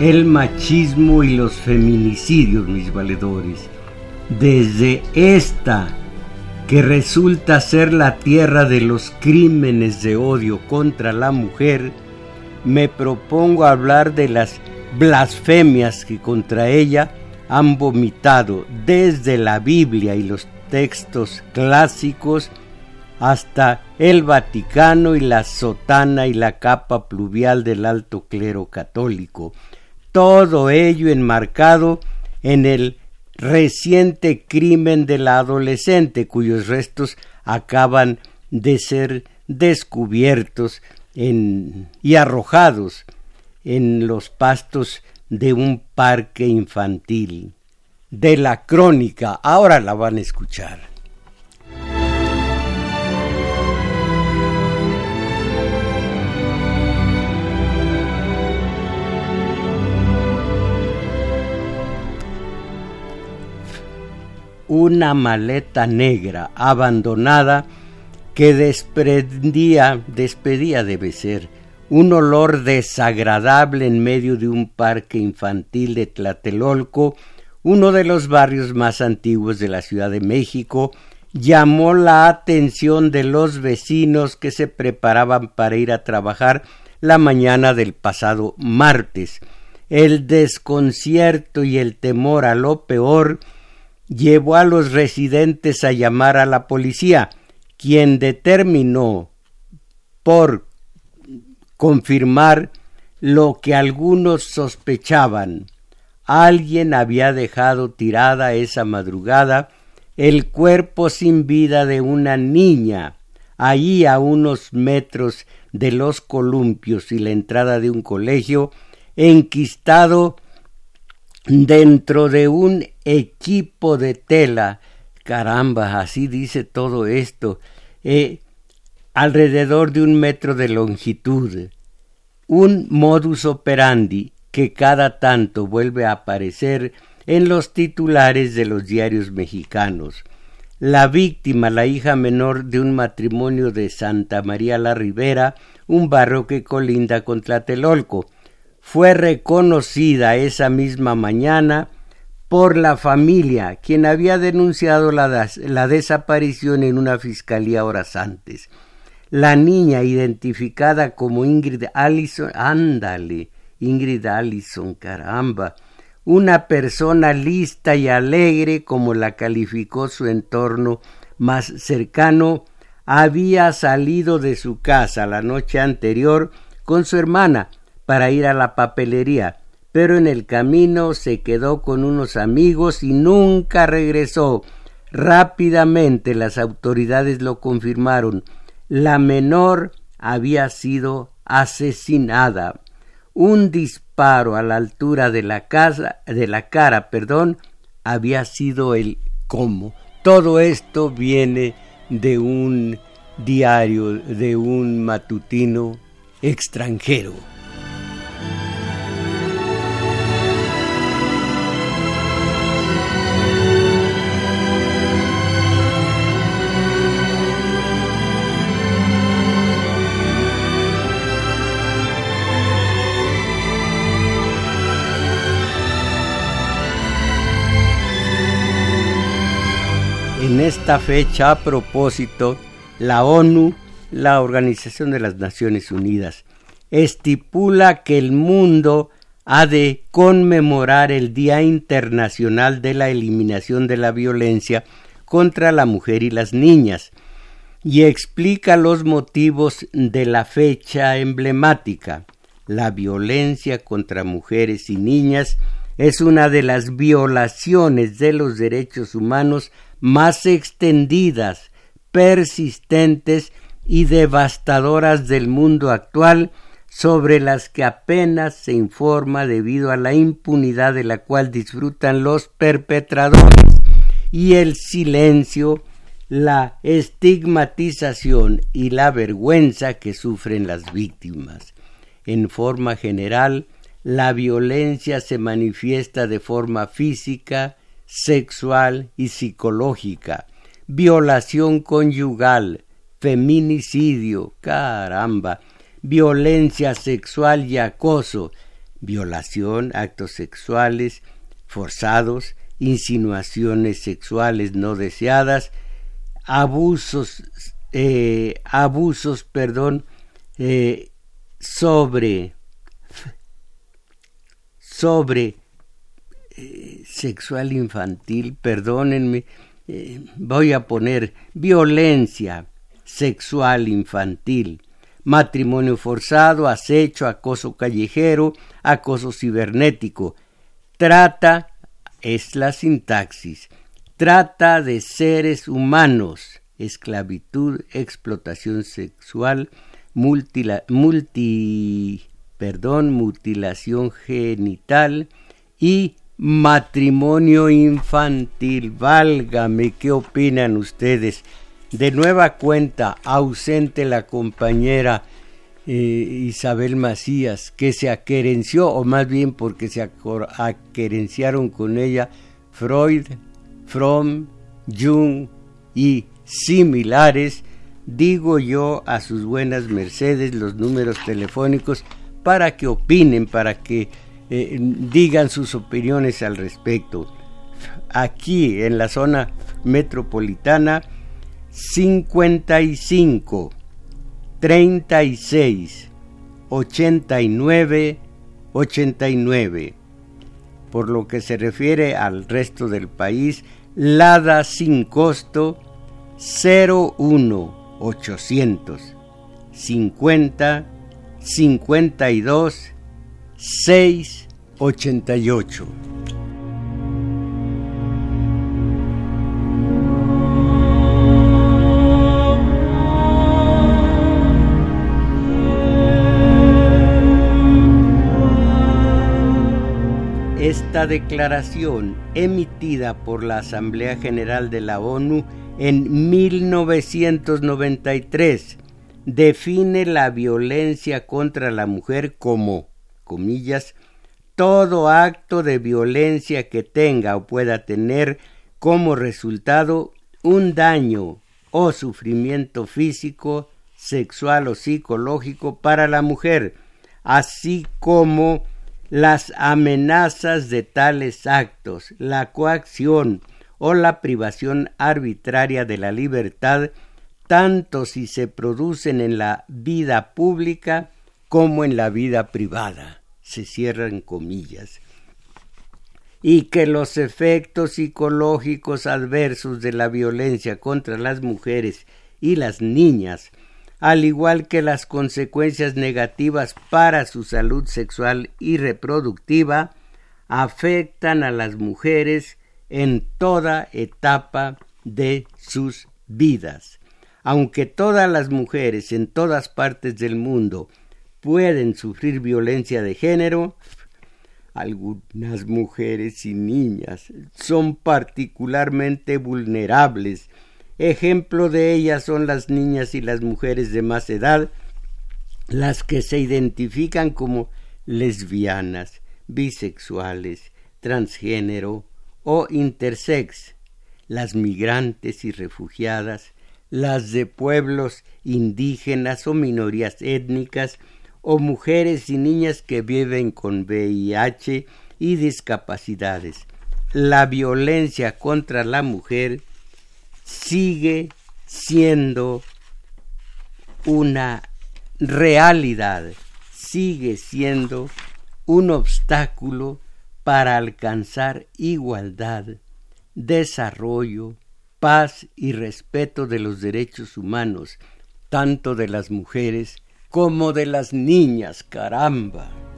el machismo y los feminicidios, mis valedores. Desde esta, que resulta ser la tierra de los crímenes de odio contra la mujer, me propongo hablar de las blasfemias que contra ella han vomitado desde la Biblia y los textos clásicos hasta el Vaticano y la sotana y la capa pluvial del alto clero católico. Todo ello enmarcado en el reciente crimen de la adolescente cuyos restos acaban de ser descubiertos y arrojados en los pastos de un parque infantil. De la crónica, ahora la van a escuchar. Una maleta negra abandonada que desprendía, despedía debe ser, un olor desagradable en medio de un parque infantil de Tlatelolco, uno de los barrios más antiguos de la Ciudad de México, llamó la atención de los vecinos que se preparaban para ir a trabajar la mañana del pasado martes. El desconcierto y el temor a lo peor llevó a los residentes a llamar a la policía, quien determinó por confirmar lo que algunos sospechaban. Alguien había dejado tirada esa madrugada el cuerpo sin vida de una niña, allí a unos metros de los columpios y la entrada de un colegio, enquistado dentro de un equipo de tela. Caramba, así dice todo esto. Eh, alrededor de un metro de longitud, un modus operandi que cada tanto vuelve a aparecer en los titulares de los diarios mexicanos. La víctima, la hija menor de un matrimonio de Santa María la Ribera, un barrio que colinda con Tlatelolco, fue reconocida esa misma mañana por la familia, quien había denunciado la, la desaparición en una fiscalía horas antes. La niña identificada como Ingrid Allison, ándale, Ingrid Allison, caramba, una persona lista y alegre como la calificó su entorno más cercano, había salido de su casa la noche anterior con su hermana para ir a la papelería, pero en el camino se quedó con unos amigos y nunca regresó. Rápidamente las autoridades lo confirmaron la menor había sido asesinada. Un disparo a la altura de la casa, de la cara, perdón, había sido el cómo. Todo esto viene de un diario, de un matutino extranjero. En esta fecha, a propósito, la ONU, la Organización de las Naciones Unidas, estipula que el mundo ha de conmemorar el Día Internacional de la Eliminación de la Violencia contra la Mujer y las Niñas, y explica los motivos de la fecha emblemática. La violencia contra mujeres y niñas es una de las violaciones de los derechos humanos más extendidas, persistentes y devastadoras del mundo actual, sobre las que apenas se informa debido a la impunidad de la cual disfrutan los perpetradores y el silencio, la estigmatización y la vergüenza que sufren las víctimas. En forma general, la violencia se manifiesta de forma física, sexual y psicológica, violación conyugal, feminicidio, caramba, violencia sexual y acoso, violación, actos sexuales forzados, insinuaciones sexuales no deseadas, abusos, eh, abusos, perdón, eh, sobre, sobre eh, sexual infantil, perdónenme, voy a poner violencia sexual infantil, matrimonio forzado, acecho, acoso callejero, acoso cibernético. Trata, es la sintaxis, trata de seres humanos, esclavitud, explotación sexual, multi, perdón, mutilación genital y matrimonio infantil. Válgame, ¿qué opinan ustedes? De nueva cuenta, ausente la compañera eh, Isabel Macías, que se aquerenció, o más bien porque se aquerenciaron con ella Freud, Fromm, Jung y similares, digo yo a sus buenas mercedes los números telefónicos para que opinen, para que eh, digan sus opiniones al respecto. Aquí en la zona metropolitana 55 36 89 89. Por lo que se refiere al resto del país, Lada sin costo 01 800 50 52 6 Esta declaración, emitida por la Asamblea General de la ONU en 1993, define la violencia contra la mujer como, comillas, todo acto de violencia que tenga o pueda tener como resultado un daño o sufrimiento físico, sexual o psicológico para la mujer, así como las amenazas de tales actos, la coacción o la privación arbitraria de la libertad, tanto si se producen en la vida pública como en la vida privada. Se cierran comillas. Y que los efectos psicológicos adversos de la violencia contra las mujeres y las niñas al igual que las consecuencias negativas para su salud sexual y reproductiva, afectan a las mujeres en toda etapa de sus vidas. Aunque todas las mujeres en todas partes del mundo pueden sufrir violencia de género, algunas mujeres y niñas son particularmente vulnerables Ejemplo de ellas son las niñas y las mujeres de más edad, las que se identifican como lesbianas, bisexuales, transgénero o intersex, las migrantes y refugiadas, las de pueblos indígenas o minorías étnicas, o mujeres y niñas que viven con VIH y discapacidades. La violencia contra la mujer sigue siendo una realidad, sigue siendo un obstáculo para alcanzar igualdad, desarrollo, paz y respeto de los derechos humanos, tanto de las mujeres como de las niñas, caramba.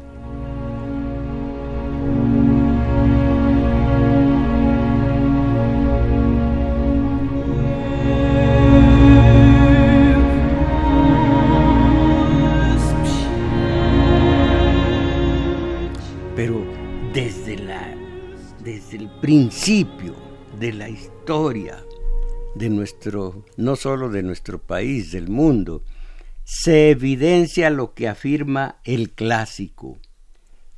Principio de la historia de nuestro, no solo de nuestro país, del mundo, se evidencia lo que afirma el clásico.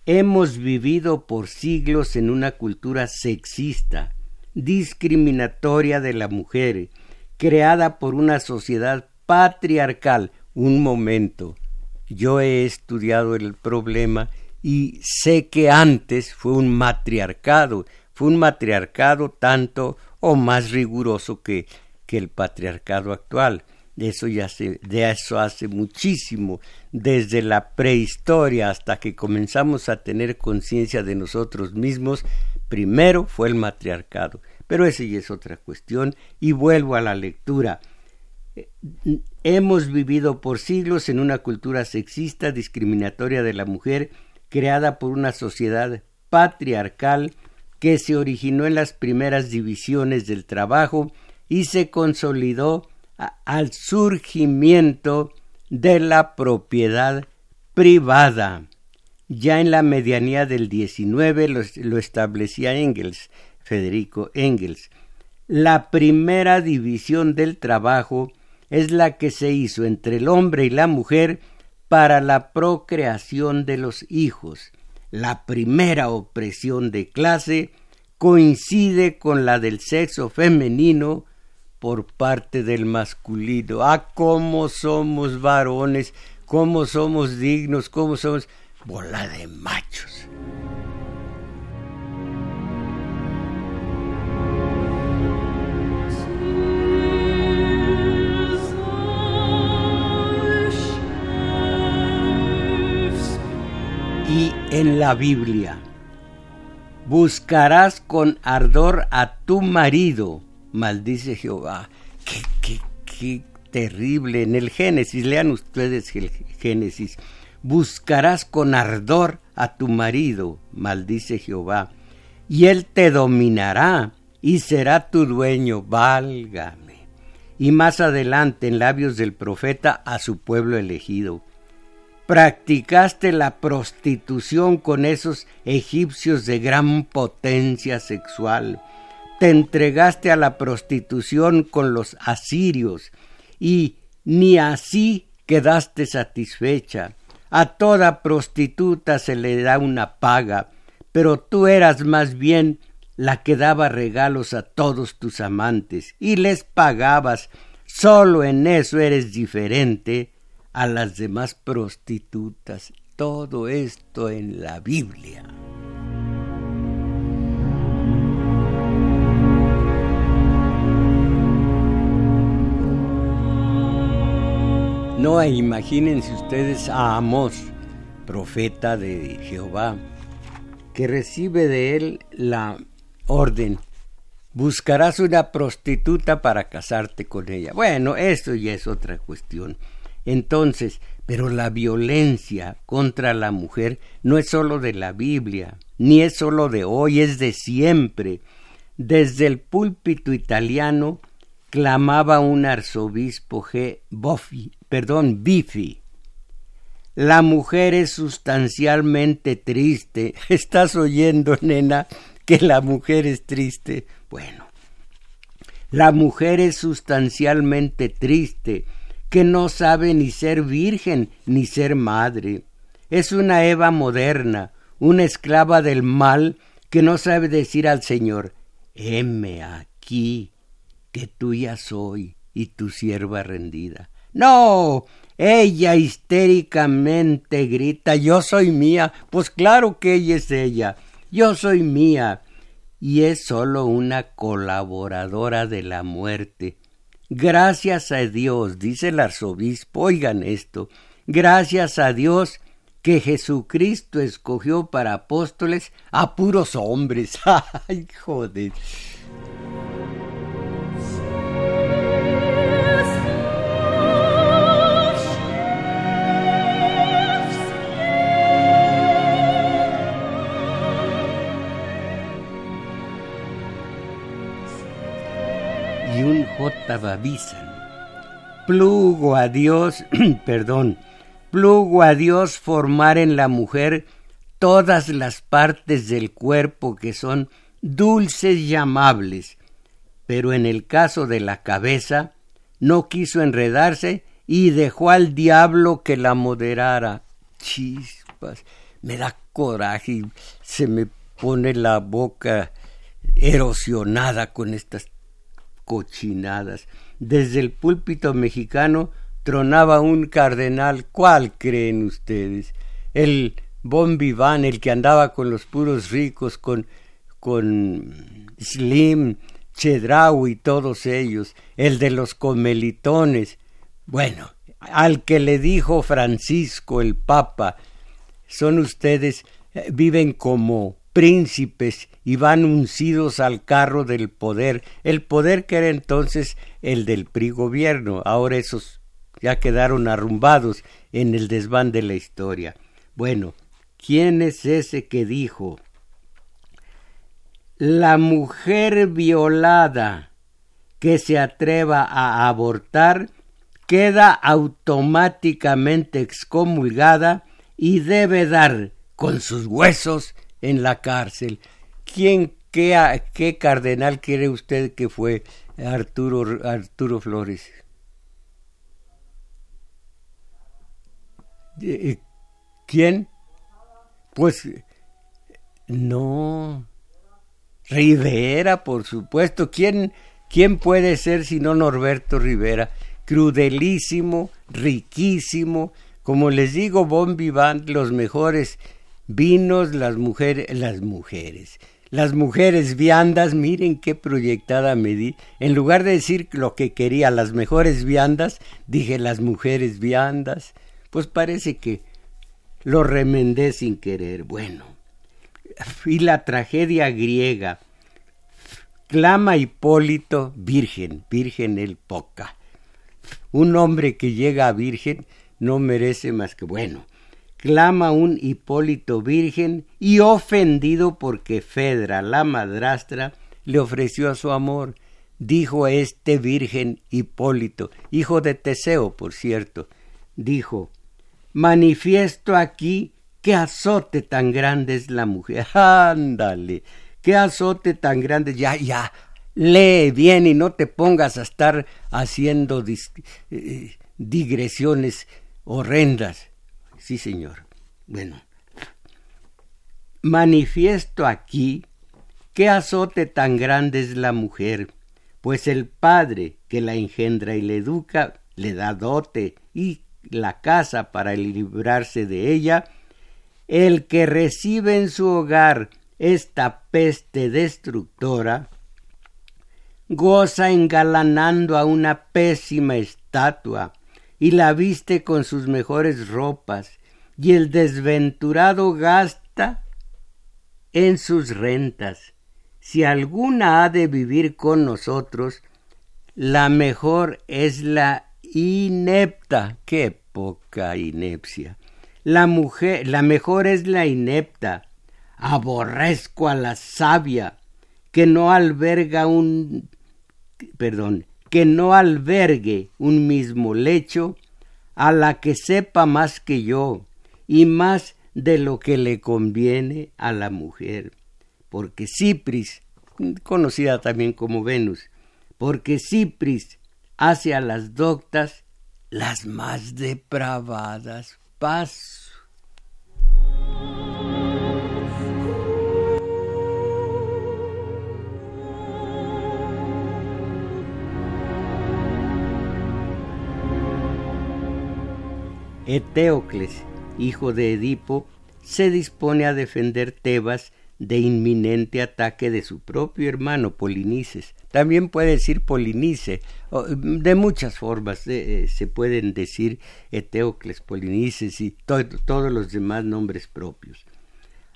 Hemos vivido por siglos en una cultura sexista, discriminatoria de la mujer, creada por una sociedad patriarcal. Un momento, yo he estudiado el problema y sé que antes fue un matriarcado, fue un matriarcado tanto o más riguroso que, que el patriarcado actual. Eso ya se, de eso hace muchísimo, desde la prehistoria hasta que comenzamos a tener conciencia de nosotros mismos, primero fue el matriarcado. Pero esa ya es otra cuestión y vuelvo a la lectura. Hemos vivido por siglos en una cultura sexista, discriminatoria de la mujer, creada por una sociedad patriarcal que se originó en las primeras divisiones del trabajo y se consolidó al surgimiento de la propiedad privada. Ya en la medianía del XIX lo, lo establecía Engels, Federico Engels. La primera división del trabajo es la que se hizo entre el hombre y la mujer para la procreación de los hijos. La primera opresión de clase coincide con la del sexo femenino por parte del masculino. Ah, cómo somos varones, cómo somos dignos, cómo somos bola de machos. En la Biblia, buscarás con ardor a tu marido maldice Jehová. Qué, qué, terrible. En el Génesis, lean ustedes el Génesis. Buscarás con ardor a tu marido, maldice Jehová, y él te dominará y será tu dueño, válgame. Y más adelante, en labios del profeta, a su pueblo elegido. Practicaste la prostitución con esos egipcios de gran potencia sexual te entregaste a la prostitución con los asirios y ni así quedaste satisfecha. A toda prostituta se le da una paga, pero tú eras más bien la que daba regalos a todos tus amantes y les pagabas. Solo en eso eres diferente a las demás prostitutas. Todo esto en la Biblia. No, imagínense ustedes a Amós, profeta de Jehová, que recibe de él la orden, buscarás una prostituta para casarte con ella. Bueno, esto ya es otra cuestión. Entonces, pero la violencia contra la mujer no es sólo de la Biblia, ni es sólo de hoy, es de siempre. Desde el púlpito italiano clamaba un arzobispo G. Boffi, perdón, Bifi. La mujer es sustancialmente triste. ¿Estás oyendo, nena, que la mujer es triste? Bueno, la mujer es sustancialmente triste, que no sabe ni ser virgen ni ser madre. Es una Eva moderna, una esclava del mal que no sabe decir al Señor, heme aquí, que tuya soy y tu sierva rendida. No. Ella histéricamente grita Yo soy mía. Pues claro que ella es ella. Yo soy mía. Y es sólo una colaboradora de la muerte. Gracias a Dios, dice el arzobispo, oigan esto, gracias a Dios que Jesucristo escogió para apóstoles a puros hombres. Ay, joder. J. Plugo a Dios, perdón, plugo a Dios formar en la mujer todas las partes del cuerpo que son dulces y amables, pero en el caso de la cabeza no quiso enredarse y dejó al diablo que la moderara. Chispas, me da coraje se me pone la boca erosionada con estas cochinadas. Desde el púlpito mexicano tronaba un cardenal. ¿Cuál creen ustedes? El Bon Vivant, el que andaba con los puros ricos, con, con Slim, Chedraui y todos ellos, el de los comelitones. Bueno, al que le dijo Francisco el Papa, son ustedes, eh, viven como príncipes y van uncidos al carro del poder, el poder que era entonces el del PRI gobierno, ahora esos ya quedaron arrumbados en el desván de la historia. Bueno, ¿quién es ese que dijo la mujer violada que se atreva a abortar queda automáticamente excomulgada y debe dar con sus huesos en la cárcel. ¿Quién, qué, qué cardenal quiere usted que fue Arturo, Arturo Flores? Eh, ¿Quién? Pues no. Rivera, por supuesto. ¿Quién, quién puede ser sino Norberto Rivera? Crudelísimo, riquísimo. Como les digo, Bon Vivant, los mejores vinos, las mujeres, las mujeres. Las mujeres viandas, miren qué proyectada me di. En lugar de decir lo que quería, las mejores viandas, dije las mujeres viandas. Pues parece que lo remendé sin querer. Bueno, y la tragedia griega. Clama Hipólito virgen, virgen el poca. Un hombre que llega a virgen no merece más que bueno. Clama un Hipólito virgen y ofendido porque Fedra, la madrastra, le ofreció su amor. Dijo este virgen Hipólito, hijo de Teseo, por cierto, dijo, manifiesto aquí qué azote tan grande es la mujer. Ándale, qué azote tan grande. Ya, ya, lee bien y no te pongas a estar haciendo eh, digresiones horrendas. Sí, señor. Bueno, manifiesto aquí qué azote tan grande es la mujer, pues el padre que la engendra y le educa le da dote y la casa para librarse de ella, el que recibe en su hogar esta peste destructora, goza engalanando a una pésima estatua y la viste con sus mejores ropas, y el desventurado gasta en sus rentas. Si alguna ha de vivir con nosotros, la mejor es la inepta. Qué poca inepcia la mujer, la mejor es la inepta. Aborrezco a la sabia, que no alberga un perdón, que no albergue un mismo lecho, a la que sepa más que yo, y más de lo que le conviene a la mujer. Porque Cipris, conocida también como Venus, porque Cipris hace a las doctas las más depravadas paz. Eteocles, hijo de Edipo, se dispone a defender Tebas de inminente ataque de su propio hermano Polinices. También puede decir Polinice, de muchas formas eh, se pueden decir Eteocles, Polinices y todos los demás nombres propios.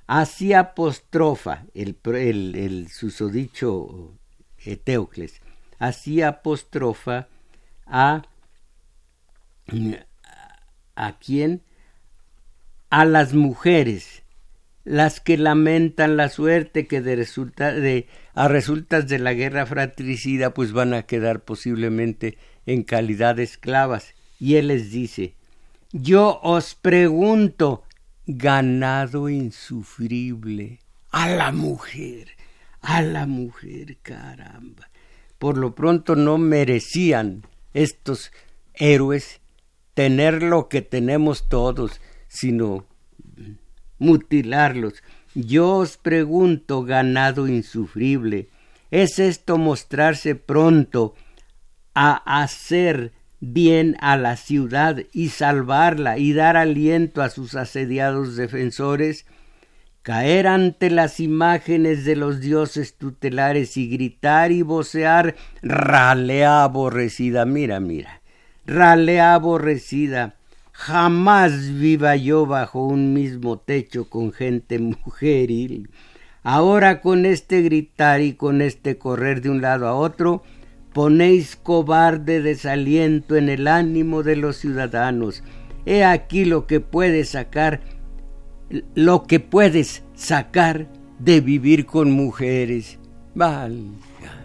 Así apostrofa el, el, susodicho Eteocles, así apostrofa a a quién a las mujeres las que lamentan la suerte que a resultas de la guerra fratricida pues van a quedar posiblemente en calidad de esclavas. Y él les dice yo os pregunto ganado insufrible a la mujer a la mujer caramba. Por lo pronto no merecían estos héroes tener lo que tenemos todos sino mutilarlos. Yo os pregunto, ganado insufrible, ¿es esto mostrarse pronto a hacer bien a la ciudad y salvarla y dar aliento a sus asediados defensores, caer ante las imágenes de los dioses tutelares y gritar y vocear ralea aborrecida, mira, mira, ralea aborrecida, jamás viva yo bajo un mismo techo con gente mujeril. Ahora con este gritar y con este correr de un lado a otro, ponéis cobarde desaliento en el ánimo de los ciudadanos. He aquí lo que puedes sacar, lo que puedes sacar de vivir con mujeres. Valga.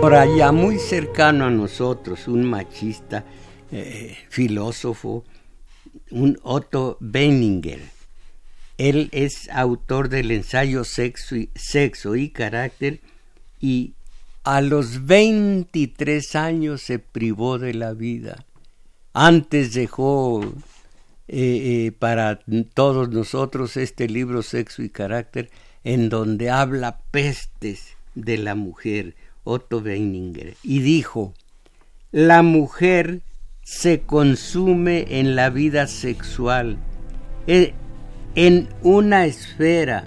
Por allá, muy cercano a nosotros, un machista, eh, filósofo, un Otto Benninger. Él es autor del ensayo Sexo y, Carácter y a los 23 años se privó de la vida. Antes dejó eh, eh, para todos nosotros este libro Sexo y Carácter en donde habla pestes de la mujer Otto Weininger, y dijo, la mujer se consume en la vida sexual, eh, en una esfera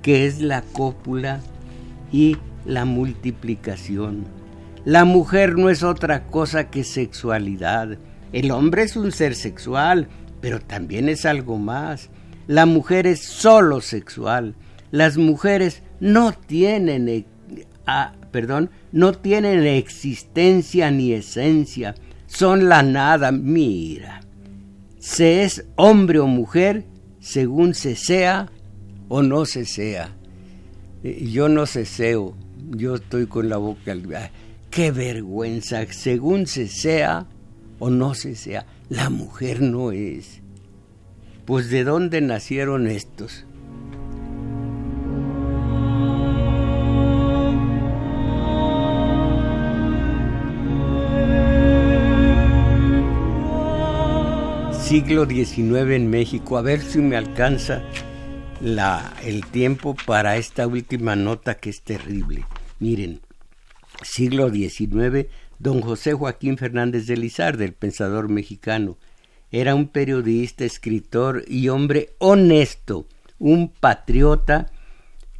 que es la cópula y la multiplicación. La mujer no es otra cosa que sexualidad. El hombre es un ser sexual, pero también es algo más. La mujer es solo sexual. Las mujeres no tienen eh, perdón, no tienen existencia ni esencia, son la nada. Mira, se es hombre o mujer según se sea o no se sea. Eh, yo no ceseo, yo estoy con la boca. Qué vergüenza, según se sea o no se sea, la mujer no es. Pues de dónde nacieron estos? Siglo XIX en México. A ver si me alcanza la, el tiempo para esta última nota que es terrible. Miren, siglo XIX, don José Joaquín Fernández de Lizarde, el pensador mexicano, era un periodista, escritor y hombre honesto, un patriota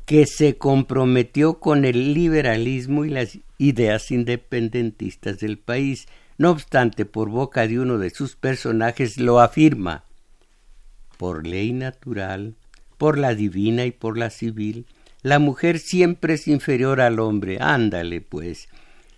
que se comprometió con el liberalismo y las ideas independentistas del país. No obstante, por boca de uno de sus personajes lo afirma. Por ley natural, por la divina y por la civil, la mujer siempre es inferior al hombre, ándale pues,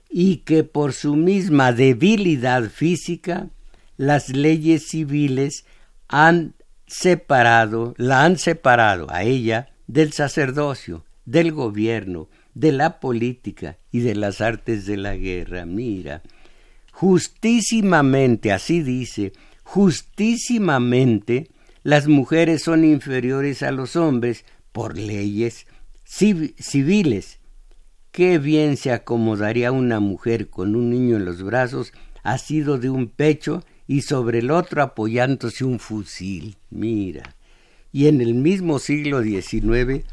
y que por su misma debilidad física, las leyes civiles han separado, la han separado a ella del sacerdocio, del gobierno, de la política y de las artes de la guerra. Mira, justísimamente, así dice, justísimamente las mujeres son inferiores a los hombres por leyes civiles. Qué bien se acomodaría una mujer con un niño en los brazos, asido de un pecho y sobre el otro apoyándose un fusil. Mira. Y en el mismo siglo XIX,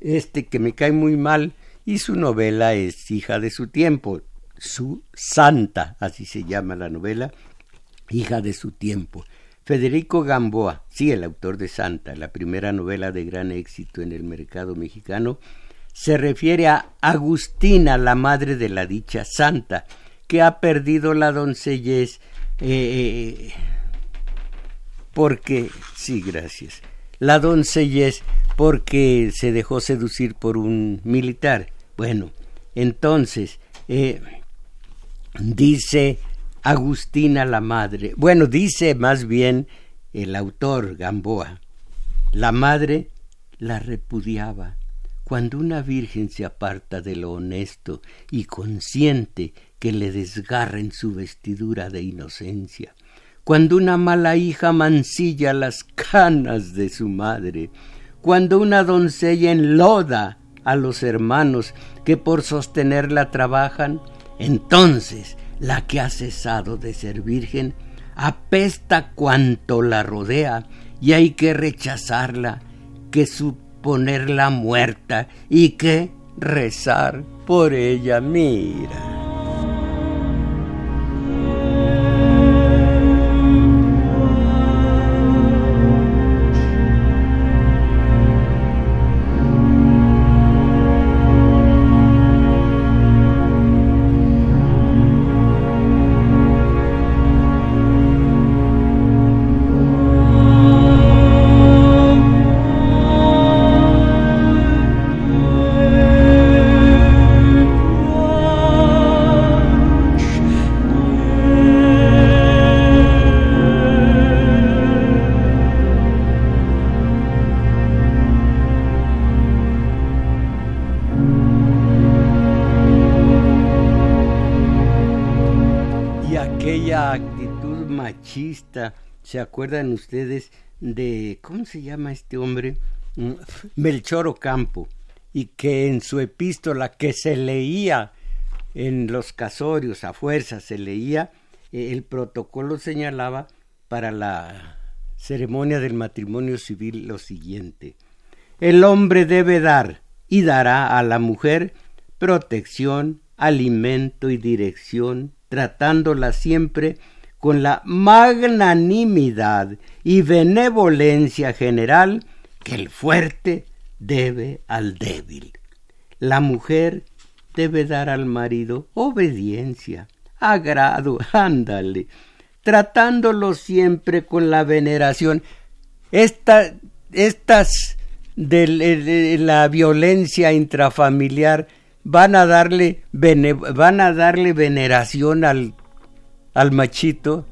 este que me cae muy mal, y su novela es hija de su tiempo, su santa, así se llama la novela, hija de su tiempo. Federico Gamboa, sí, el autor de Santa, la primera novela de gran éxito en el mercado mexicano, se refiere a Agustina, la madre de la dicha santa, que ha perdido la doncellez eh, porque, sí, gracias, la doncellez porque se dejó seducir por un militar. Bueno, entonces, eh, dice Agustina la madre, bueno, dice más bien el autor Gamboa, la madre la repudiaba. Cuando una virgen se aparta de lo honesto y consciente que le desgarren su vestidura de inocencia, cuando una mala hija mancilla las canas de su madre, cuando una doncella enloda a los hermanos que por sostenerla trabajan, entonces la que ha cesado de ser virgen, apesta cuanto la rodea y hay que rechazarla, que suponerla muerta y que rezar por ella. Mira. ¿Se acuerdan ustedes de, ¿cómo se llama este hombre? Mm, Melchor Ocampo, y que en su epístola que se leía en los casorios a fuerza, se leía, eh, el protocolo señalaba para la ceremonia del matrimonio civil lo siguiente. El hombre debe dar y dará a la mujer protección, alimento y dirección, tratándola siempre con la magnanimidad y benevolencia general que el fuerte debe al débil. La mujer debe dar al marido obediencia, agrado, ándale, tratándolo siempre con la veneración. estas de, la violencia intrafamiliar van a darle, van a darle veneración al al machito,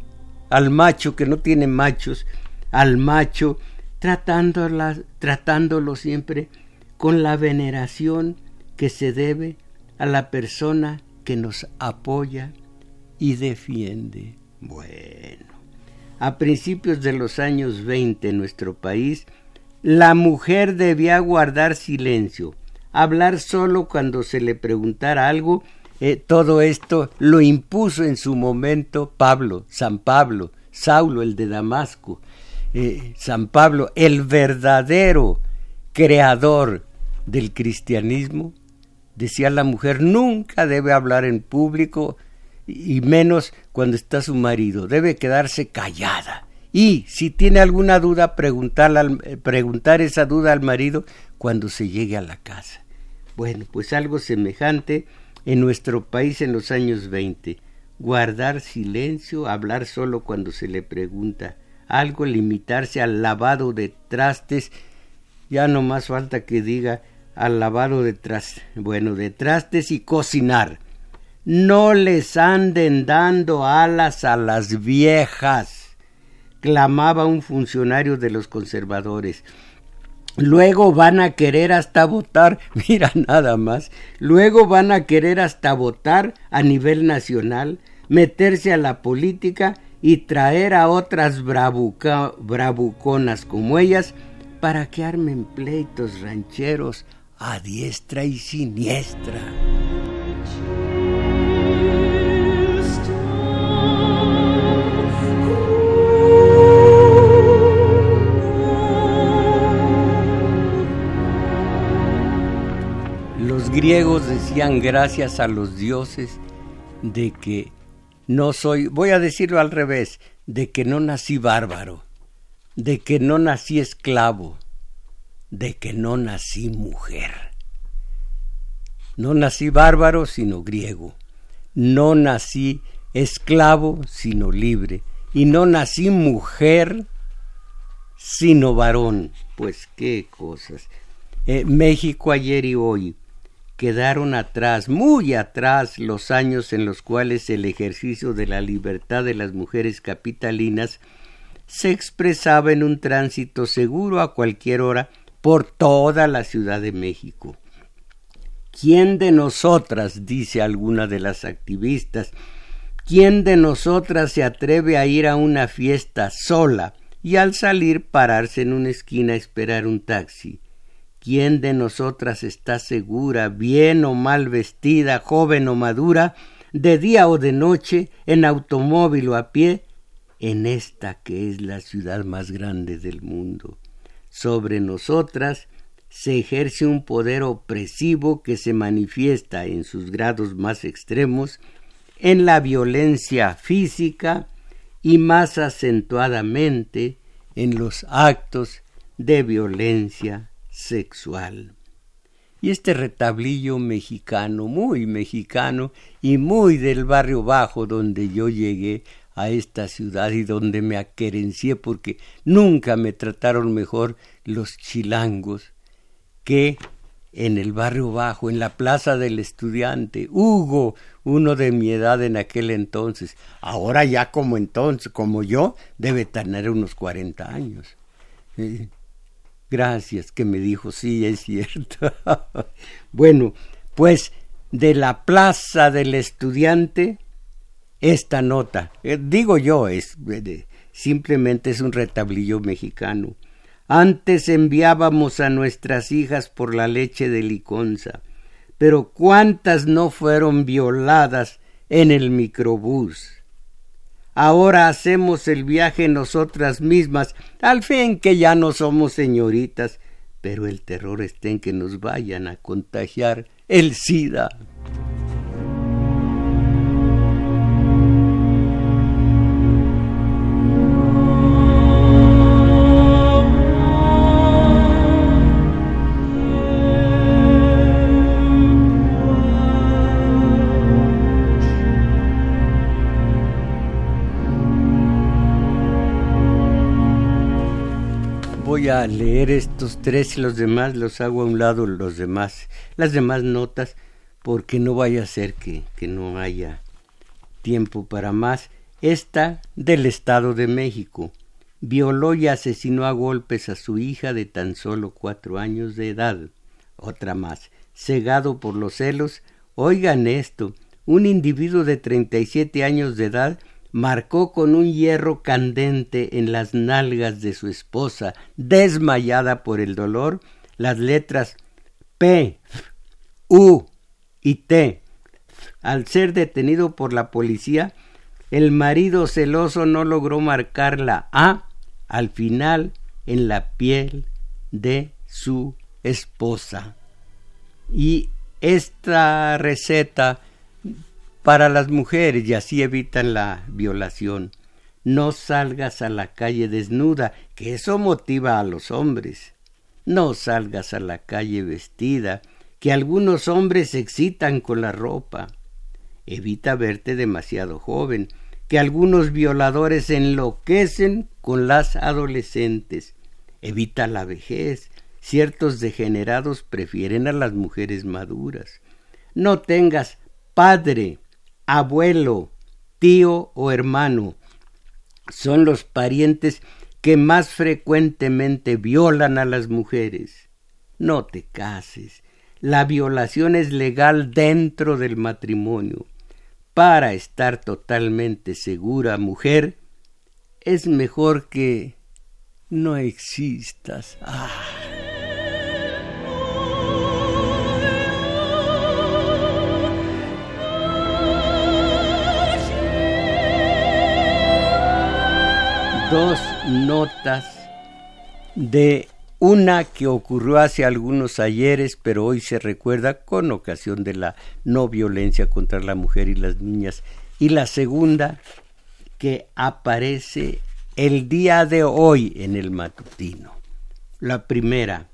al macho que no tiene machos, al macho, tratándolo siempre con la veneración que se debe a la persona que nos apoya y defiende. Bueno, a principios de los años 20 en nuestro país, la mujer debía guardar silencio, hablar solo cuando se le preguntara algo eh, todo esto lo impuso en su momento Pablo, San Pablo, Saulo, el de Damasco, eh, San Pablo, el verdadero creador del cristianismo, decía la mujer, nunca debe hablar en público y menos cuando está su marido, debe quedarse callada. Y si tiene alguna duda, eh, preguntar esa duda al marido cuando se llegue a la casa. Bueno, pues algo semejante en nuestro país en los años 20. Guardar silencio, hablar solo cuando se le pregunta algo, limitarse al lavado de trastes, ya no más falta que diga al lavado de trastes, bueno, de trastes y cocinar. No les anden dando alas a las viejas, clamaba un funcionario de los conservadores. Luego van a querer hasta votar, mira nada más, luego van a querer hasta votar a nivel nacional, meterse a la política y traer a otras bravuconas como ellas para que armen pleitos rancheros a diestra y siniestra. Griegos decían gracias a los dioses de que no soy, voy a decirlo al revés, de que no nací bárbaro, de que no nací esclavo, de que no nací mujer. No nací bárbaro, sino griego. No nací esclavo, sino libre. Y no nací mujer, sino varón. Pues qué cosas. Eh, México ayer y hoy quedaron atrás, muy atrás, los años en los cuales el ejercicio de la libertad de las mujeres capitalinas se expresaba en un tránsito seguro a cualquier hora por toda la Ciudad de México. ¿Quién de nosotras, dice alguna de las activistas, quién de nosotras se atreve a ir a una fiesta sola y al salir pararse en una esquina a esperar un taxi? ¿Quién de nosotras está segura, bien o mal vestida, joven o madura, de día o de noche, en automóvil o a pie, en esta que es la ciudad más grande del mundo. Sobre nosotras se ejerce un poder opresivo que se manifiesta en sus grados más extremos en la violencia física y más acentuadamente en los actos de violencia sexual. Y este retablillo mexicano, muy mexicano y muy del barrio bajo donde yo llegué a esta ciudad y donde me aquerencié porque nunca me trataron mejor los chilangos que en el barrio bajo, en la plaza del estudiante, Hugo, uno de mi edad en aquel entonces, ahora ya como entonces, como yo, debe tener unos cuarenta años. Gracias que me dijo, sí, es cierto. bueno, pues de la plaza del estudiante, esta nota, eh, digo yo, es eh, simplemente es un retablillo mexicano antes enviábamos a nuestras hijas por la leche de liconza, pero cuántas no fueron violadas en el microbús. Ahora hacemos el viaje nosotras mismas, al fin que ya no somos señoritas, pero el terror está en que nos vayan a contagiar el SIDA. A leer estos tres y los demás los hago a un lado los demás, las demás notas, porque no vaya a ser que, que no haya tiempo para más. Esta del Estado de México. Violó y asesinó a golpes a su hija de tan solo cuatro años de edad. Otra más. Cegado por los celos. Oigan esto. Un individuo de treinta y siete años de edad marcó con un hierro candente en las nalgas de su esposa, desmayada por el dolor, las letras P, U y T. Al ser detenido por la policía, el marido celoso no logró marcar la A al final en la piel de su esposa. Y esta receta para las mujeres y así evitan la violación. No salgas a la calle desnuda, que eso motiva a los hombres. No salgas a la calle vestida, que algunos hombres se excitan con la ropa. Evita verte demasiado joven, que algunos violadores enloquecen con las adolescentes. Evita la vejez. Ciertos degenerados prefieren a las mujeres maduras. No tengas padre abuelo, tío o hermano son los parientes que más frecuentemente violan a las mujeres. No te cases. La violación es legal dentro del matrimonio. Para estar totalmente segura, mujer, es mejor que no existas. Ah. Dos notas de una que ocurrió hace algunos ayeres, pero hoy se recuerda con ocasión de la no violencia contra la mujer y las niñas, y la segunda que aparece el día de hoy en el matutino. La primera,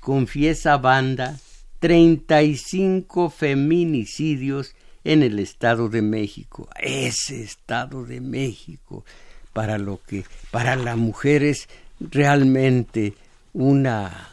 confiesa banda 35 feminicidios en el Estado de México. Ese Estado de México para lo que para la mujer es realmente una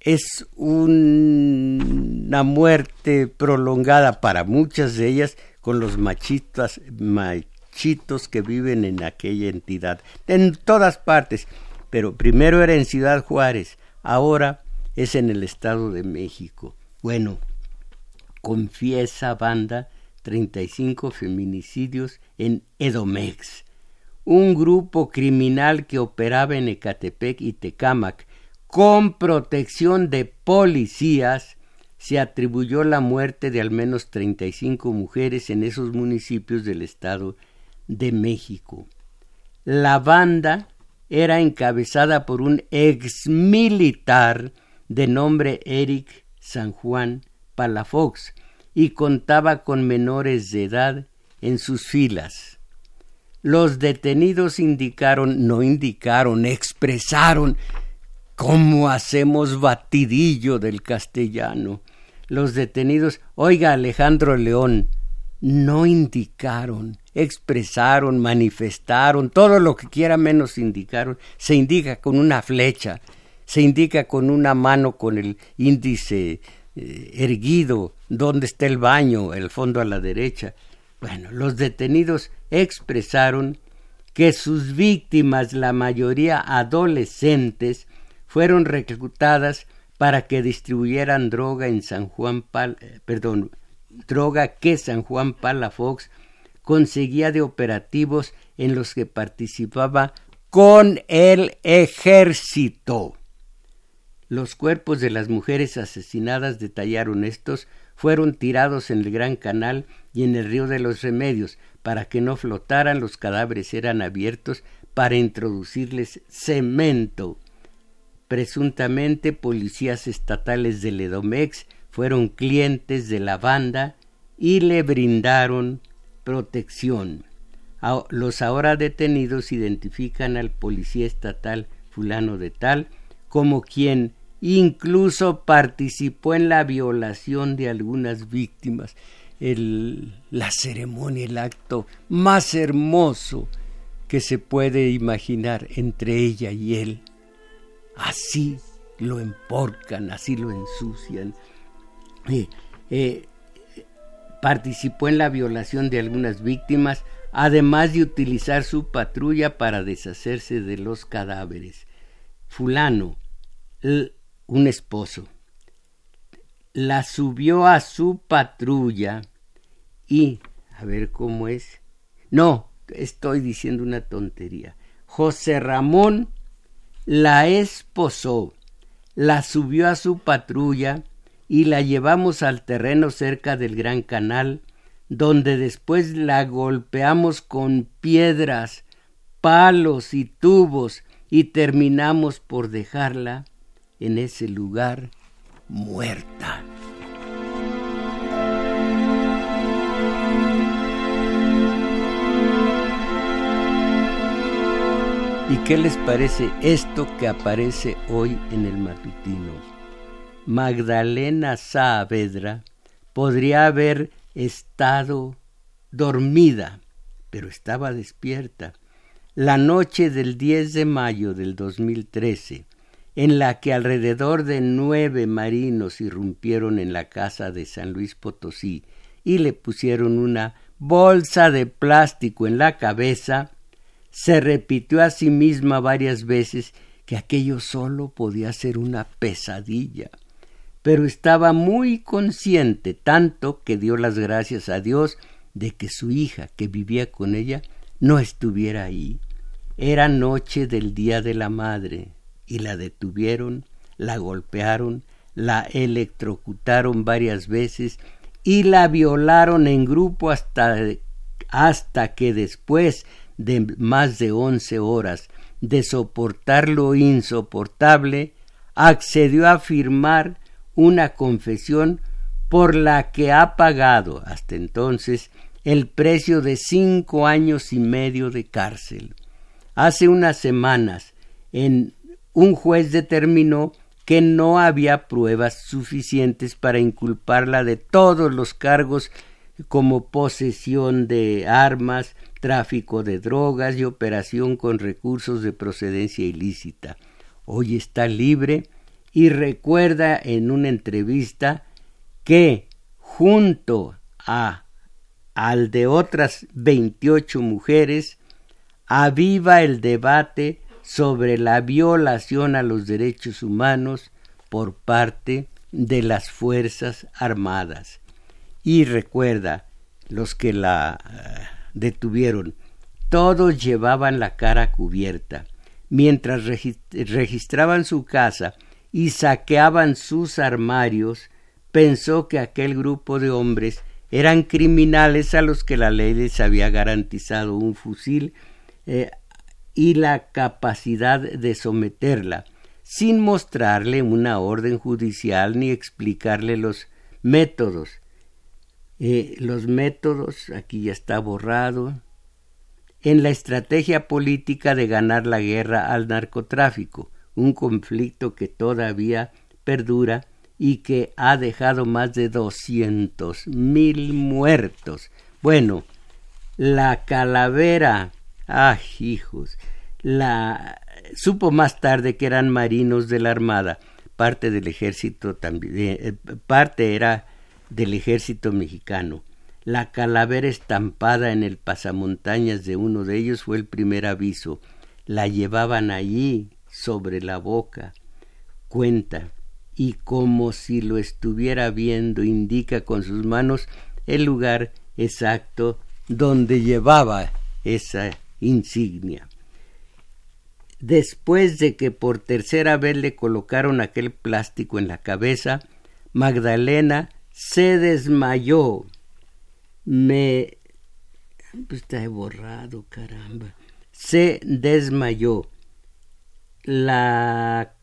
es una muerte prolongada para muchas de ellas con los machistas machitos que viven en aquella entidad en todas partes. Pero primero era en Ciudad Juárez ahora es en el Estado de México. Bueno confiesa banda 35 feminicidios en Edomex, un grupo criminal que operaba en Ecatepec y Tecámac con protección de policías, se atribuyó la muerte de al menos 35 mujeres en esos municipios del estado de México. La banda era encabezada por un ex militar de nombre Eric San Juan Palafox y contaba con menores de edad en sus filas. Los detenidos indicaron, no indicaron, expresaron cómo hacemos batidillo del castellano. Los detenidos, oiga Alejandro León, no indicaron, expresaron, manifestaron, todo lo que quiera menos indicaron, se indica con una flecha, se indica con una mano con el índice eh, erguido, dónde está el baño, el fondo a la derecha. Bueno, los detenidos expresaron que sus víctimas, la mayoría adolescentes, fueron reclutadas para que distribuyeran droga en San Juan eh, perdón, droga que San Juan Palafox conseguía de operativos en los que participaba con el ejército. Los cuerpos de las mujeres asesinadas, detallaron estos, fueron tirados en el Gran Canal y en el río de los Remedios. Para que no flotaran, los cadáveres eran abiertos para introducirles cemento. Presuntamente policías estatales del Edomex fueron clientes de la banda y le brindaron protección. Los ahora detenidos identifican al policía estatal fulano de tal como quien incluso participó en la violación de algunas víctimas. La ceremonia, el acto más hermoso que se puede imaginar entre ella y él. Así lo emporcan, así lo ensucian. Eh, eh, participó en la violación de algunas víctimas, además de utilizar su patrulla para deshacerse de los cadáveres. Fulano, un esposo, la subió a su patrulla y, a ver cómo es, no, estoy diciendo una tontería. José Ramón la esposó, la subió a su patrulla y la llevamos al terreno cerca del Gran Canal, donde después la golpeamos con piedras, palos y tubos y terminamos por dejarla en ese lugar muerta. ¿Y qué les parece esto que aparece hoy en el matutino? Magdalena Saavedra podría haber estado dormida, pero estaba despierta. La noche del 10 de mayo del 2013, en la que alrededor de nueve marinos irrumpieron en la casa de San Luis Potosí y le pusieron una bolsa de plástico en la cabeza, se repitió a sí misma varias veces que aquello solo podía ser una pesadilla, pero estaba muy consciente tanto que dio las gracias a Dios de que su hija, que vivía con ella, no estuviera ahí. Era noche del Día de la Madre, y la detuvieron, la golpearon, la electrocutaron varias veces y la violaron en grupo hasta, hasta que después de más de once horas de soportar lo insoportable, accedió a firmar una confesión por la que ha pagado hasta entonces el precio de cinco años y medio de cárcel. Hace unas semanas, en un juez determinó que no había pruebas suficientes para inculparla de todos los cargos como posesión de armas, tráfico de drogas y operación con recursos de procedencia ilícita. Hoy está libre y recuerda en una entrevista que junto a al de otras 28 mujeres aviva el debate sobre la violación a los derechos humanos por parte de las Fuerzas Armadas. Y recuerda, los que la eh, detuvieron, todos llevaban la cara cubierta. Mientras registraban su casa y saqueaban sus armarios, pensó que aquel grupo de hombres eran criminales a los que la ley les había garantizado un fusil eh, y la capacidad de someterla, sin mostrarle una orden judicial ni explicarle los métodos. Eh, los métodos, aquí ya está borrado, en la estrategia política de ganar la guerra al narcotráfico, un conflicto que todavía perdura y que ha dejado más de doscientos mil muertos. Bueno, la calavera, ah, hijos, la supo más tarde que eran marinos de la armada, parte del ejército también, eh, parte era del ejército mexicano. La calavera estampada en el pasamontañas de uno de ellos fue el primer aviso. La llevaban allí, sobre la boca. Cuenta, y como si lo estuviera viendo, indica con sus manos el lugar exacto donde llevaba esa insignia. Después de que por tercera vez le colocaron aquel plástico en la cabeza, Magdalena se desmayó. Me. Pues está borrado, caramba. Se desmayó. La.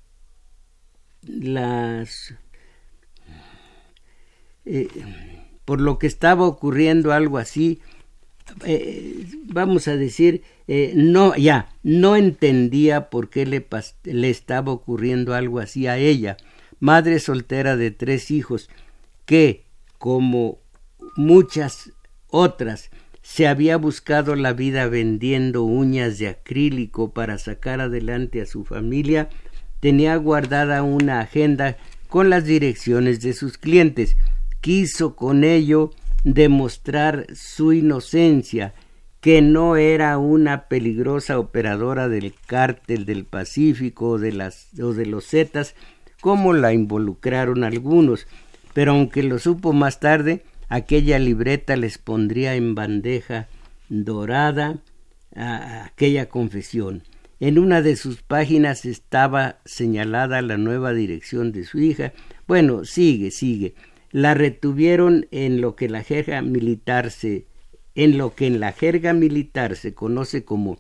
Las. Eh, por lo que estaba ocurriendo algo así, eh, vamos a decir, eh, no, ya, no entendía por qué le, le estaba ocurriendo algo así a ella, madre soltera de tres hijos, que, como muchas otras, se había buscado la vida vendiendo uñas de acrílico para sacar adelante a su familia, tenía guardada una agenda con las direcciones de sus clientes. Quiso con ello demostrar su inocencia que no era una peligrosa operadora del cártel del Pacífico o de, las, o de los Zetas, como la involucraron algunos, pero aunque lo supo más tarde, aquella libreta les pondría en bandeja dorada a aquella confesión. En una de sus páginas estaba señalada la nueva dirección de su hija. Bueno, sigue, sigue. La retuvieron en lo que la jerga militar se en lo que en la jerga militar se conoce como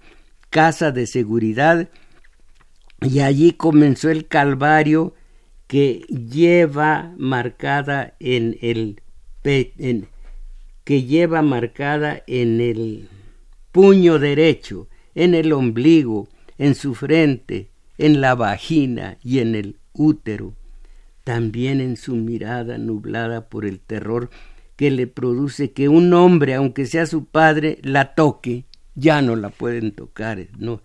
casa de seguridad, y allí comenzó el calvario que lleva marcada en el que lleva marcada en el puño derecho, en el ombligo, en su frente, en la vagina y en el útero, también en su mirada nublada por el terror que le produce que un hombre, aunque sea su padre, la toque, ya no la pueden tocar, no.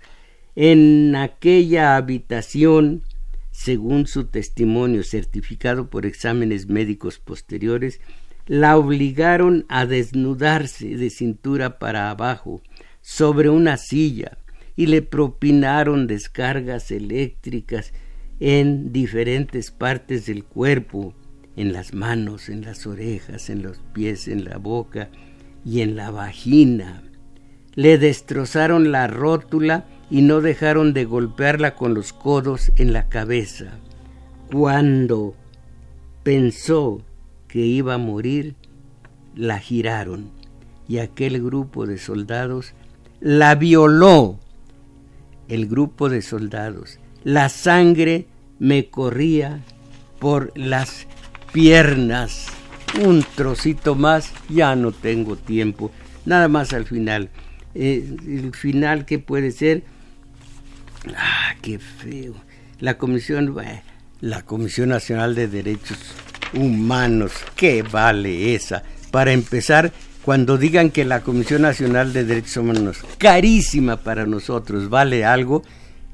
En aquella habitación, según su testimonio certificado por exámenes médicos posteriores, la obligaron a desnudarse de cintura para abajo sobre una silla y le propinaron descargas eléctricas en diferentes partes del cuerpo en las manos, en las orejas, en los pies, en la boca y en la vagina. Le destrozaron la rótula y no dejaron de golpearla con los codos en la cabeza. Cuando pensó que iba a morir, la giraron y aquel grupo de soldados la violó. El grupo de soldados. La sangre me corría por las piernas. Un trocito más, ya no tengo tiempo. Nada más al final. Eh, el final que puede ser... Ah, qué feo. La Comisión, la Comisión Nacional de Derechos Humanos, ¿qué vale esa? Para empezar, cuando digan que la Comisión Nacional de Derechos Humanos, carísima para nosotros, vale algo,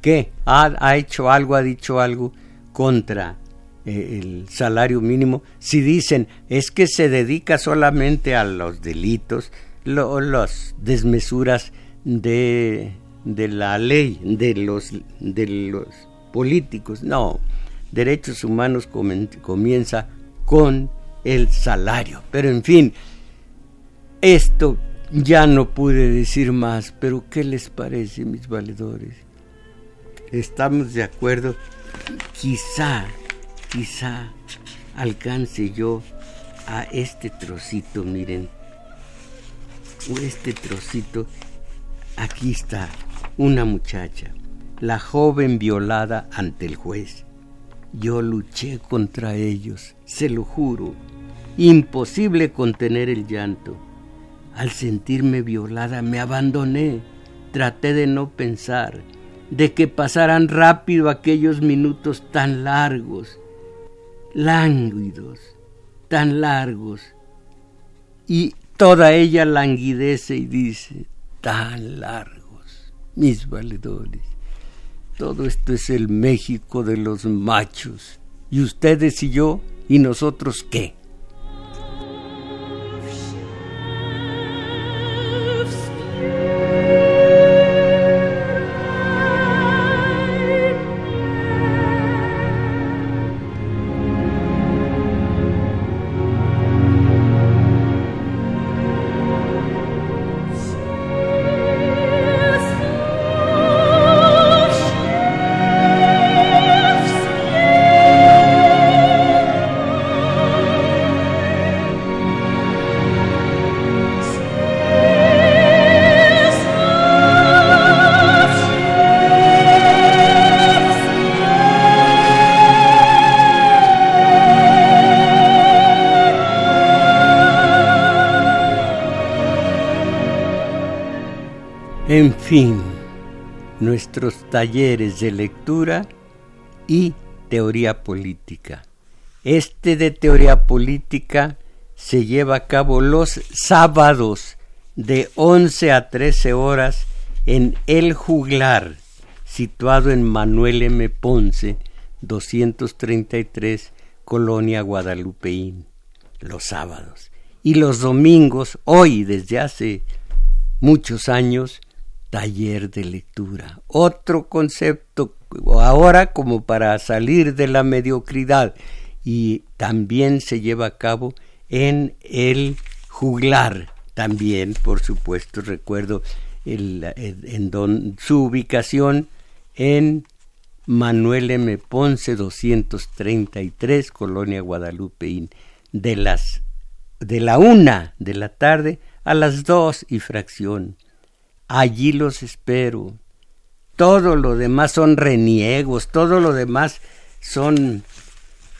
¿qué? ¿Ha, hecho algo, ha dicho algo contra eh, el salario mínimo, si dicen es que se dedica solamente a los delitos, las desmesuras de, de la ley, de los, de los políticos. No, derechos humanos comienza con el salario. Pero en fin, esto ya no pude decir más, pero ¿qué les parece, mis valedores? ¿Estamos de acuerdo? Quizá quizá alcance yo a este trocito, miren, este trocito, aquí está una muchacha, la joven violada ante el juez. Yo luché contra ellos, se lo juro. Imposible contener el llanto. Al sentirme violada me abandoné, traté de no pensar, de que pasaran rápido aquellos minutos tan largos, lánguidos, tan largos. Y toda ella languidece y dice, tan largos, mis valedores. Todo esto es el México de los machos. ¿Y ustedes y yo? ¿Y nosotros qué? Fin, nuestros talleres de lectura y teoría política. Este de teoría política se lleva a cabo los sábados de 11 a 13 horas en El Juglar, situado en Manuel M. Ponce, 233, Colonia Guadalupeín, los sábados. Y los domingos, hoy desde hace muchos años, taller de lectura. Otro concepto ahora como para salir de la mediocridad y también se lleva a cabo en el juglar. También, por supuesto, recuerdo en don, su ubicación en Manuel M. Ponce 233, Colonia Guadalupe, de las de la una de la tarde a las dos y fracción allí los espero. Todo lo demás son reniegos, todo lo demás son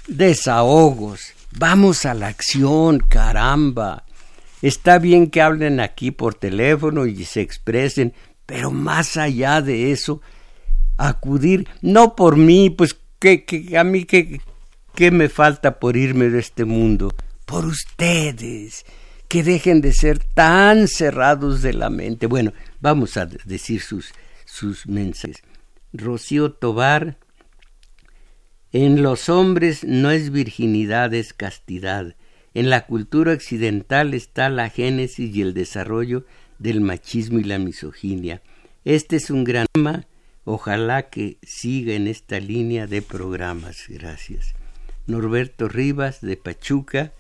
desahogos. Vamos a la acción, caramba. Está bien que hablen aquí por teléfono y se expresen, pero más allá de eso, acudir, no por mí, pues que, a mí que, que me falta por irme de este mundo, por ustedes, que dejen de ser tan cerrados de la mente. Bueno, Vamos a decir sus, sus mensajes. Rocío Tobar, en los hombres no es virginidad, es castidad. En la cultura occidental está la génesis y el desarrollo del machismo y la misoginia. Este es un gran tema. Ojalá que siga en esta línea de programas. Gracias. Norberto Rivas de Pachuca.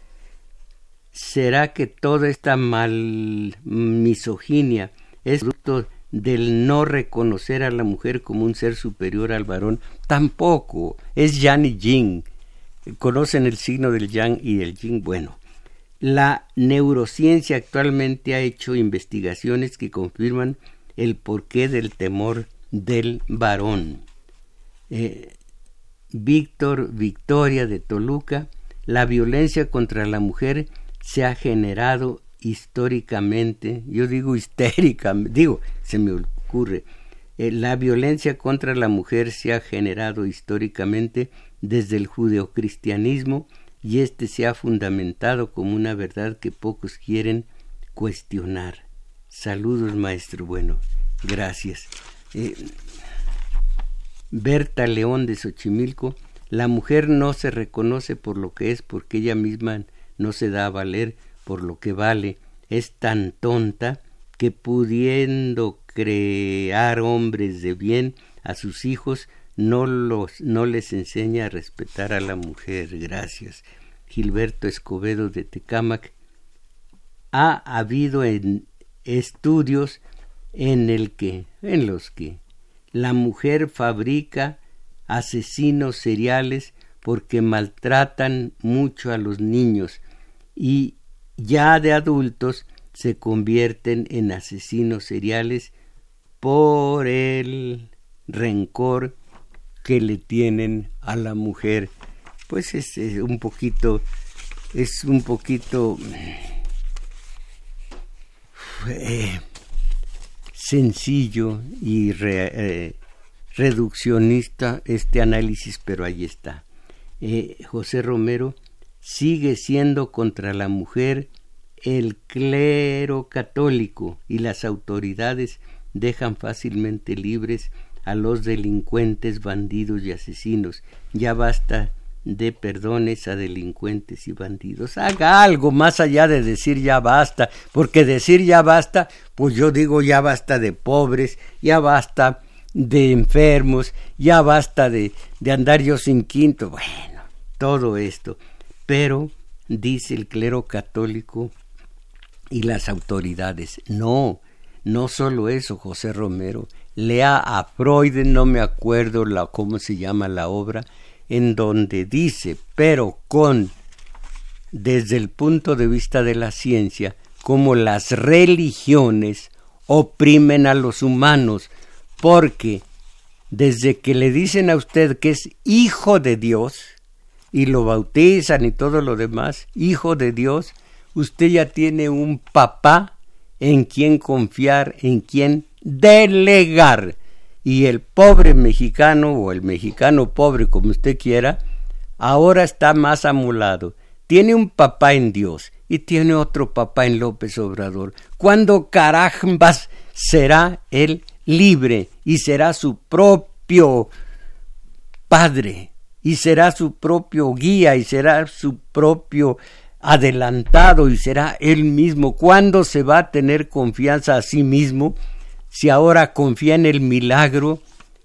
¿Será que toda esta mal misoginia es producto del no reconocer a la mujer como un ser superior al varón, tampoco es yang y yin. ¿Conocen el signo del yang y del yin? Bueno, la neurociencia actualmente ha hecho investigaciones que confirman el porqué del temor del varón. Eh, Víctor Victoria de Toluca, la violencia contra la mujer se ha generado históricamente, yo digo histérica, digo, se me ocurre, eh, la violencia contra la mujer se ha generado históricamente desde el judeocristianismo y éste se ha fundamentado como una verdad que pocos quieren cuestionar. Saludos, maestro. Bueno, gracias. Eh, Berta León de Xochimilco, la mujer no se reconoce por lo que es porque ella misma no se da a valer por lo que vale, es tan tonta que pudiendo crear hombres de bien a sus hijos, no, los, no les enseña a respetar a la mujer. Gracias. Gilberto Escobedo de Tecámac. Ha habido en estudios en el que, en los que la mujer fabrica asesinos seriales porque maltratan mucho a los niños y ya de adultos se convierten en asesinos seriales por el rencor que le tienen a la mujer. Pues es, un poquito, es un poquito eh, sencillo y eh, reduccionista este análisis, pero ahí está. Eh, José Romero sigue siendo contra la mujer el clero católico y las autoridades dejan fácilmente libres a los delincuentes, bandidos y asesinos. Ya basta de perdones a delincuentes y bandidos. Haga algo más allá de decir ya basta, porque decir ya basta, pues yo digo ya basta de pobres, ya basta de enfermos, ya basta de, de andar yo sin quinto. Bueno, todo esto. Pero, dice el clero católico y las autoridades, no, no solo eso, José Romero, lea a Freud, no me acuerdo la, cómo se llama la obra, en donde dice, pero con, desde el punto de vista de la ciencia, como las religiones oprimen a los humanos, porque desde que le dicen a usted que es hijo de Dios, y lo bautizan y todo lo demás, hijo de Dios, usted ya tiene un papá en quien confiar, en quien delegar. Y el pobre mexicano o el mexicano pobre, como usted quiera, ahora está más amulado. Tiene un papá en Dios y tiene otro papá en López Obrador. ¿Cuándo carambas será él libre y será su propio padre? Y será su propio guía y será su propio adelantado y será él mismo. ¿Cuándo se va a tener confianza a sí mismo si ahora confía en el milagro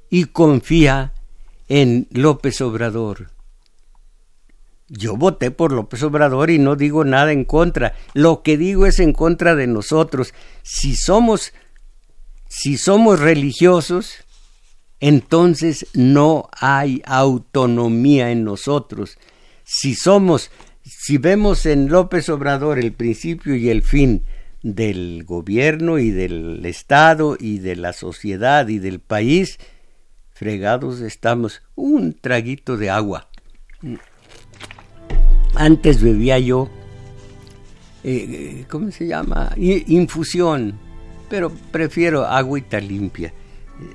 y confía en López Obrador? Yo voté por López Obrador y no digo nada en contra. Lo que digo es en contra de nosotros. Si somos si somos religiosos, entonces no hay autonomía en nosotros. Si somos, si vemos en López Obrador el principio y el fin del gobierno y del Estado y de la sociedad y del país, fregados estamos un traguito de agua. Antes bebía yo, eh, ¿cómo se llama? Infusión, pero prefiero agüita limpia.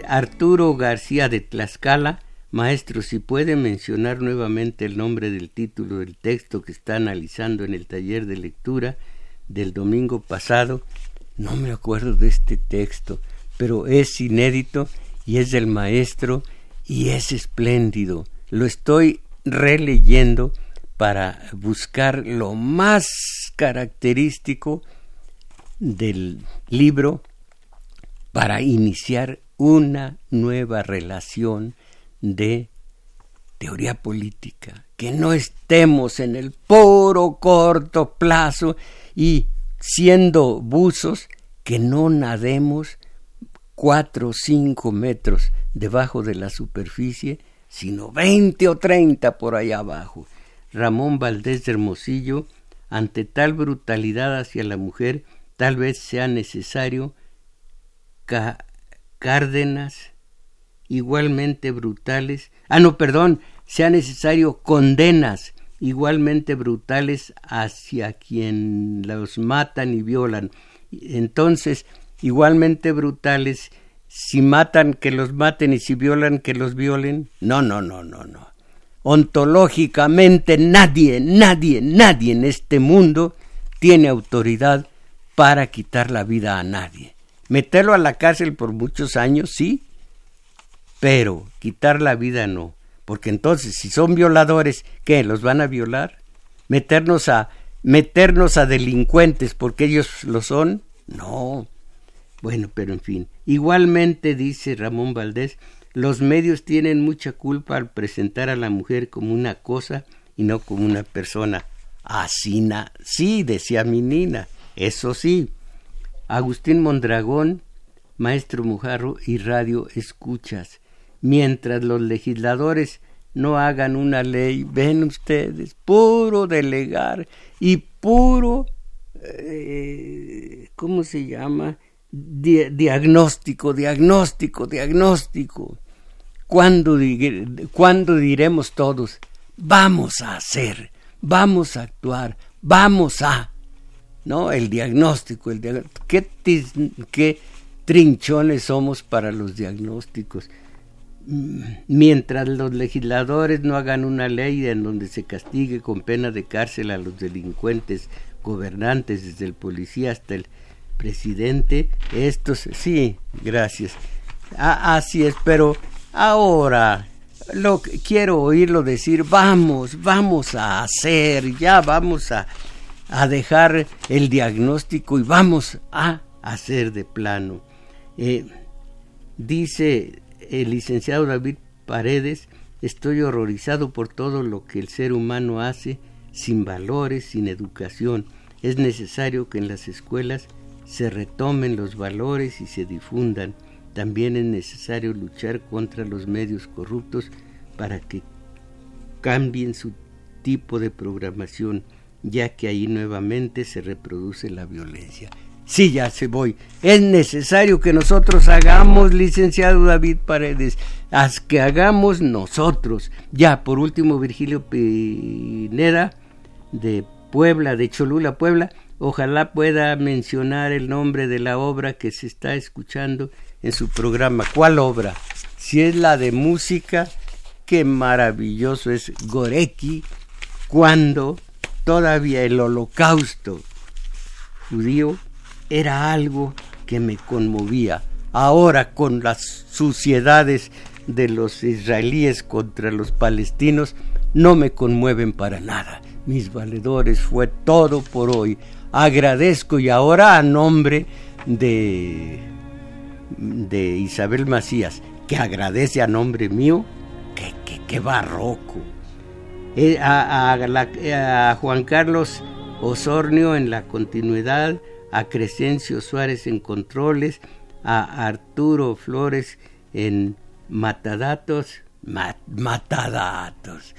Arturo García de Tlaxcala, maestro, si puede mencionar nuevamente el nombre del título del texto que está analizando en el taller de lectura del domingo pasado. No me acuerdo de este texto, pero es inédito y es del maestro y es espléndido. Lo estoy releyendo para buscar lo más característico del libro para iniciar una nueva relación de teoría política, que no estemos en el puro corto plazo y siendo buzos que no nademos cuatro o cinco metros debajo de la superficie, sino veinte o treinta por allá abajo. Ramón Valdés de Hermosillo, ante tal brutalidad hacia la mujer, tal vez sea necesario Cárdenas igualmente brutales, ah no, perdón, sea necesario condenas igualmente brutales hacia quien los matan y violan. Entonces, igualmente brutales, si matan que los maten y si violan que los violen. No, no, no, no, no. Ontológicamente nadie, nadie, nadie en este mundo tiene autoridad para quitar la vida a nadie. Meterlo a la cárcel por muchos años, sí, pero quitar la vida no. Porque entonces, si son violadores, ¿qué? ¿Los van a violar? ¿Meternos a, meternos a delincuentes porque ellos lo son? No. Bueno, pero en fin. Igualmente, dice Ramón Valdés, los medios tienen mucha culpa al presentar a la mujer como una cosa y no como una persona. Asina, sí, decía mi nina, eso sí. Agustín Mondragón, maestro Mujarro y radio escuchas, mientras los legisladores no hagan una ley, ven ustedes, puro delegar y puro, eh, ¿cómo se llama? diagnóstico, diagnóstico, diagnóstico. ¿Cuándo, ¿Cuándo diremos todos, vamos a hacer, vamos a actuar, vamos a... ¿no? El diagnóstico, el. ¿Qué, ¿Qué, trinchones somos para los diagnósticos. Mm, mientras los legisladores no hagan una ley en donde se castigue con pena de cárcel a los delincuentes gobernantes, desde el policía hasta el presidente, estos, sí, gracias. así es, pero ahora lo quiero oírlo decir, vamos, vamos a hacer, ya vamos a, a dejar el diagnóstico y vamos a hacer de plano. Eh, dice el licenciado David Paredes, estoy horrorizado por todo lo que el ser humano hace sin valores, sin educación. Es necesario que en las escuelas se retomen los valores y se difundan. También es necesario luchar contra los medios corruptos para que cambien su tipo de programación, ya que ahí nuevamente se reproduce la violencia. Sí, ya se voy. Es necesario que nosotros hagamos, licenciado David Paredes, que hagamos nosotros. Ya, por último, Virgilio Pineda, de Puebla, de Cholula, Puebla. Ojalá pueda mencionar el nombre de la obra que se está escuchando en su programa. ¿Cuál obra? Si es la de música, qué maravilloso es Goreki, cuando todavía el holocausto judío era algo que me conmovía. Ahora con las suciedades de los israelíes contra los palestinos no me conmueven para nada. Mis valedores fue todo por hoy. Agradezco y ahora a nombre de de Isabel Macías, que agradece a nombre mío, que, barroco. Eh, a, a Juan Carlos Osornio en la continuidad, a Crescencio Suárez en controles, a Arturo Flores en matadatos, matadatos.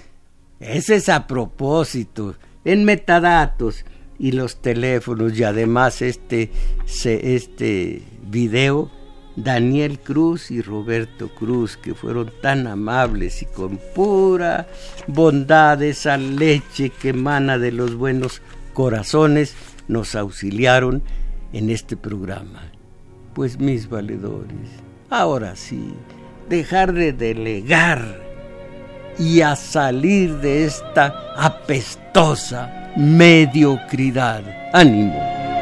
Ese es a propósito, en metadatos y los teléfonos y además este, este video, Daniel Cruz y Roberto Cruz, que fueron tan amables y con pura bondad esa leche que emana de los buenos corazones, nos auxiliaron en este programa. Pues mis valedores, ahora sí, dejar de delegar y a salir de esta apestosa mediocridad. Ánimo.